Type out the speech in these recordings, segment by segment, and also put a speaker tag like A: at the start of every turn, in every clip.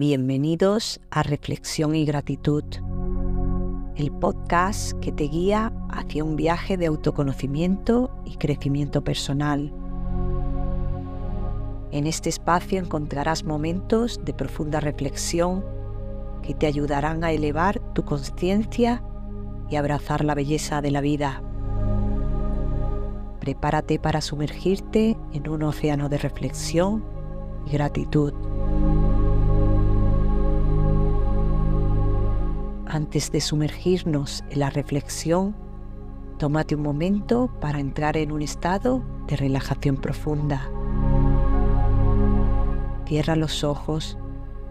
A: Bienvenidos a Reflexión y Gratitud, el podcast que te guía hacia un viaje de autoconocimiento y crecimiento personal. En este espacio encontrarás momentos de profunda reflexión que te ayudarán a elevar tu conciencia y abrazar la belleza de la vida. Prepárate para sumergirte en un océano de reflexión y gratitud. Antes de sumergirnos en la reflexión, tómate un momento para entrar en un estado de relajación profunda. Cierra los ojos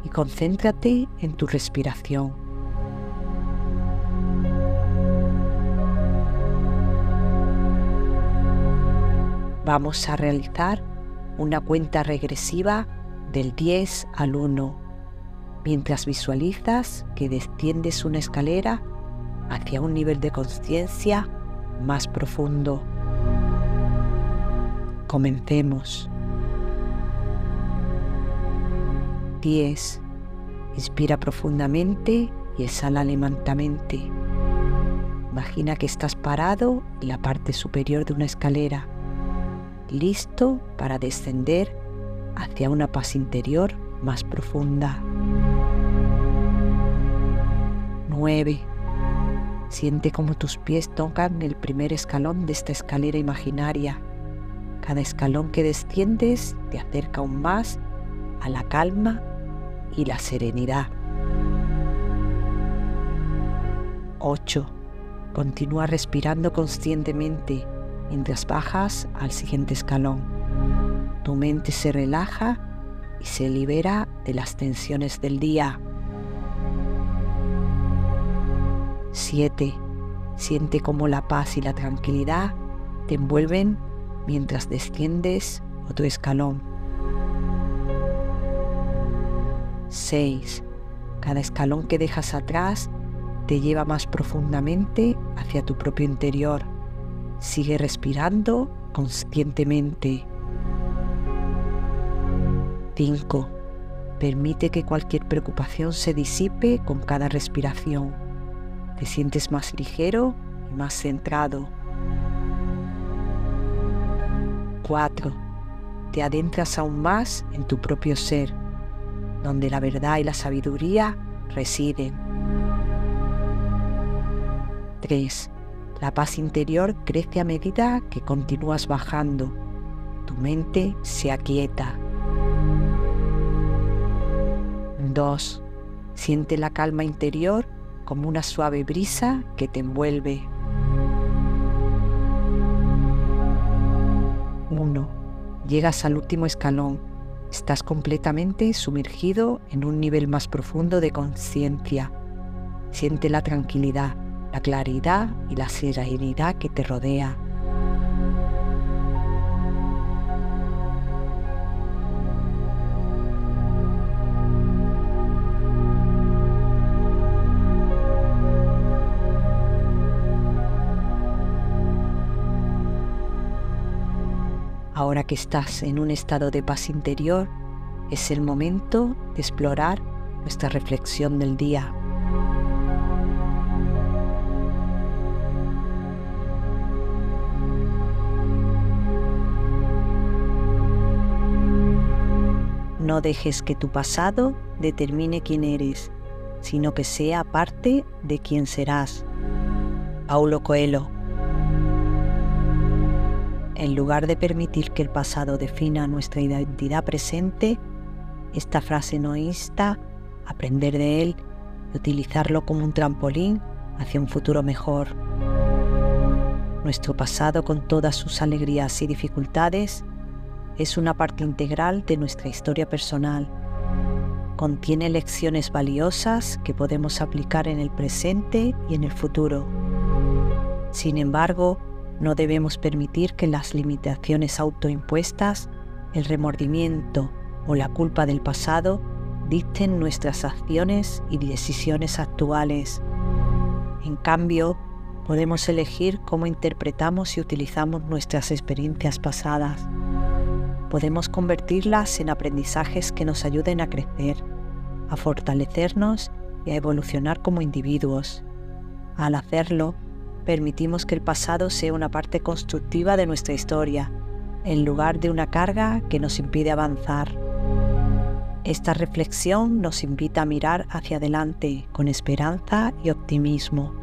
A: y concéntrate en tu respiración. Vamos a realizar una cuenta regresiva del 10 al 1 mientras visualizas que desciendes una escalera hacia un nivel de conciencia más profundo. Comencemos. 10. Inspira profundamente y exhala lentamente. Imagina que estás parado en la parte superior de una escalera, listo para descender hacia una paz interior más profunda. 9. Siente como tus pies tocan el primer escalón de esta escalera imaginaria. Cada escalón que desciendes te acerca aún más a la calma y la serenidad. 8. Continúa respirando conscientemente mientras bajas al siguiente escalón. Tu mente se relaja y se libera de las tensiones del día. 7. Siente como la paz y la tranquilidad te envuelven mientras desciendes otro escalón. 6. Cada escalón que dejas atrás te lleva más profundamente hacia tu propio interior. Sigue respirando conscientemente. 5. Permite que cualquier preocupación se disipe con cada respiración. Te sientes más ligero y más centrado. 4. Te adentras aún más en tu propio ser, donde la verdad y la sabiduría residen. 3. La paz interior crece a medida que continúas bajando. Tu mente se aquieta. 2. Siente la calma interior como una suave brisa que te envuelve. 1. Llegas al último escalón. Estás completamente sumergido en un nivel más profundo de conciencia. Siente la tranquilidad, la claridad y la serenidad que te rodea. Ahora que estás en un estado de paz interior, es el momento de explorar nuestra reflexión del día. No dejes que tu pasado determine quién eres, sino que sea parte de quién serás. Paulo Coelho en lugar de permitir que el pasado defina nuestra identidad presente, esta frase noísta, aprender de él y utilizarlo como un trampolín hacia un futuro mejor. Nuestro pasado con todas sus alegrías y dificultades es una parte integral de nuestra historia personal. Contiene lecciones valiosas que podemos aplicar en el presente y en el futuro. Sin embargo, no debemos permitir que las limitaciones autoimpuestas, el remordimiento o la culpa del pasado dicten nuestras acciones y decisiones actuales. En cambio, podemos elegir cómo interpretamos y utilizamos nuestras experiencias pasadas. Podemos convertirlas en aprendizajes que nos ayuden a crecer, a fortalecernos y a evolucionar como individuos. Al hacerlo, permitimos que el pasado sea una parte constructiva de nuestra historia, en lugar de una carga que nos impide avanzar. Esta reflexión nos invita a mirar hacia adelante con esperanza y optimismo,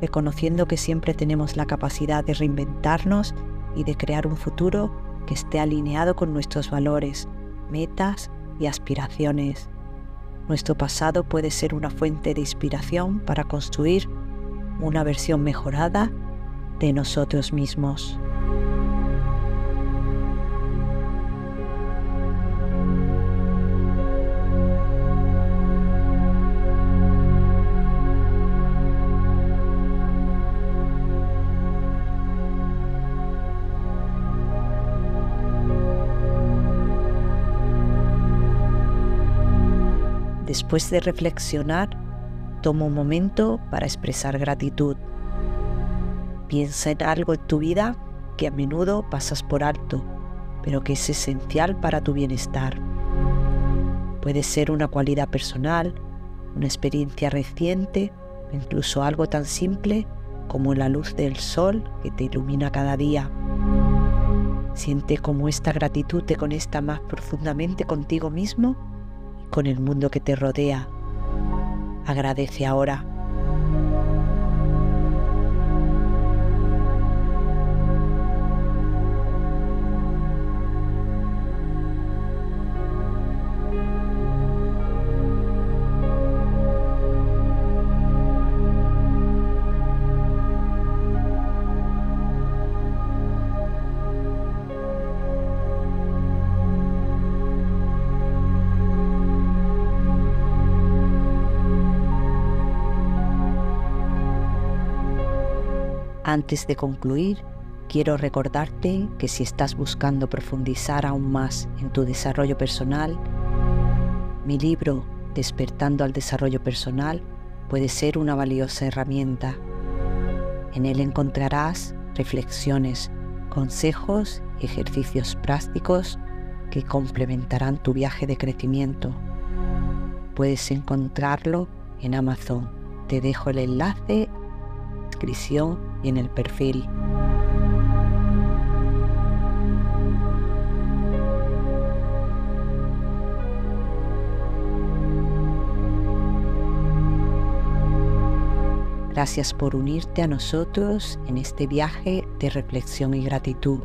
A: reconociendo que siempre tenemos la capacidad de reinventarnos y de crear un futuro que esté alineado con nuestros valores, metas y aspiraciones. Nuestro pasado puede ser una fuente de inspiración para construir una versión mejorada de nosotros mismos. Después de reflexionar, toma un momento para expresar gratitud. Piensa en algo en tu vida que a menudo pasas por alto, pero que es esencial para tu bienestar. Puede ser una cualidad personal, una experiencia reciente, incluso algo tan simple como la luz del sol que te ilumina cada día. Siente cómo esta gratitud te conecta más profundamente contigo mismo y con el mundo que te rodea. Agradece ahora. Antes de concluir, quiero recordarte que si estás buscando profundizar aún más en tu desarrollo personal, mi libro Despertando al Desarrollo Personal puede ser una valiosa herramienta. En él encontrarás reflexiones, consejos y ejercicios prácticos que complementarán tu viaje de crecimiento. Puedes encontrarlo en Amazon. Te dejo el enlace en descripción en el perfil. Gracias por unirte a nosotros en este viaje de reflexión y gratitud.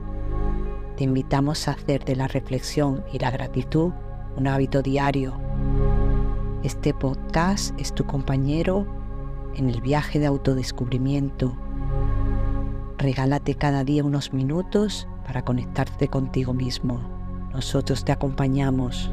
A: Te invitamos a hacer de la reflexión y la gratitud un hábito diario. Este podcast es tu compañero en el viaje de autodescubrimiento Regálate cada día unos minutos para conectarte contigo mismo. Nosotros te acompañamos.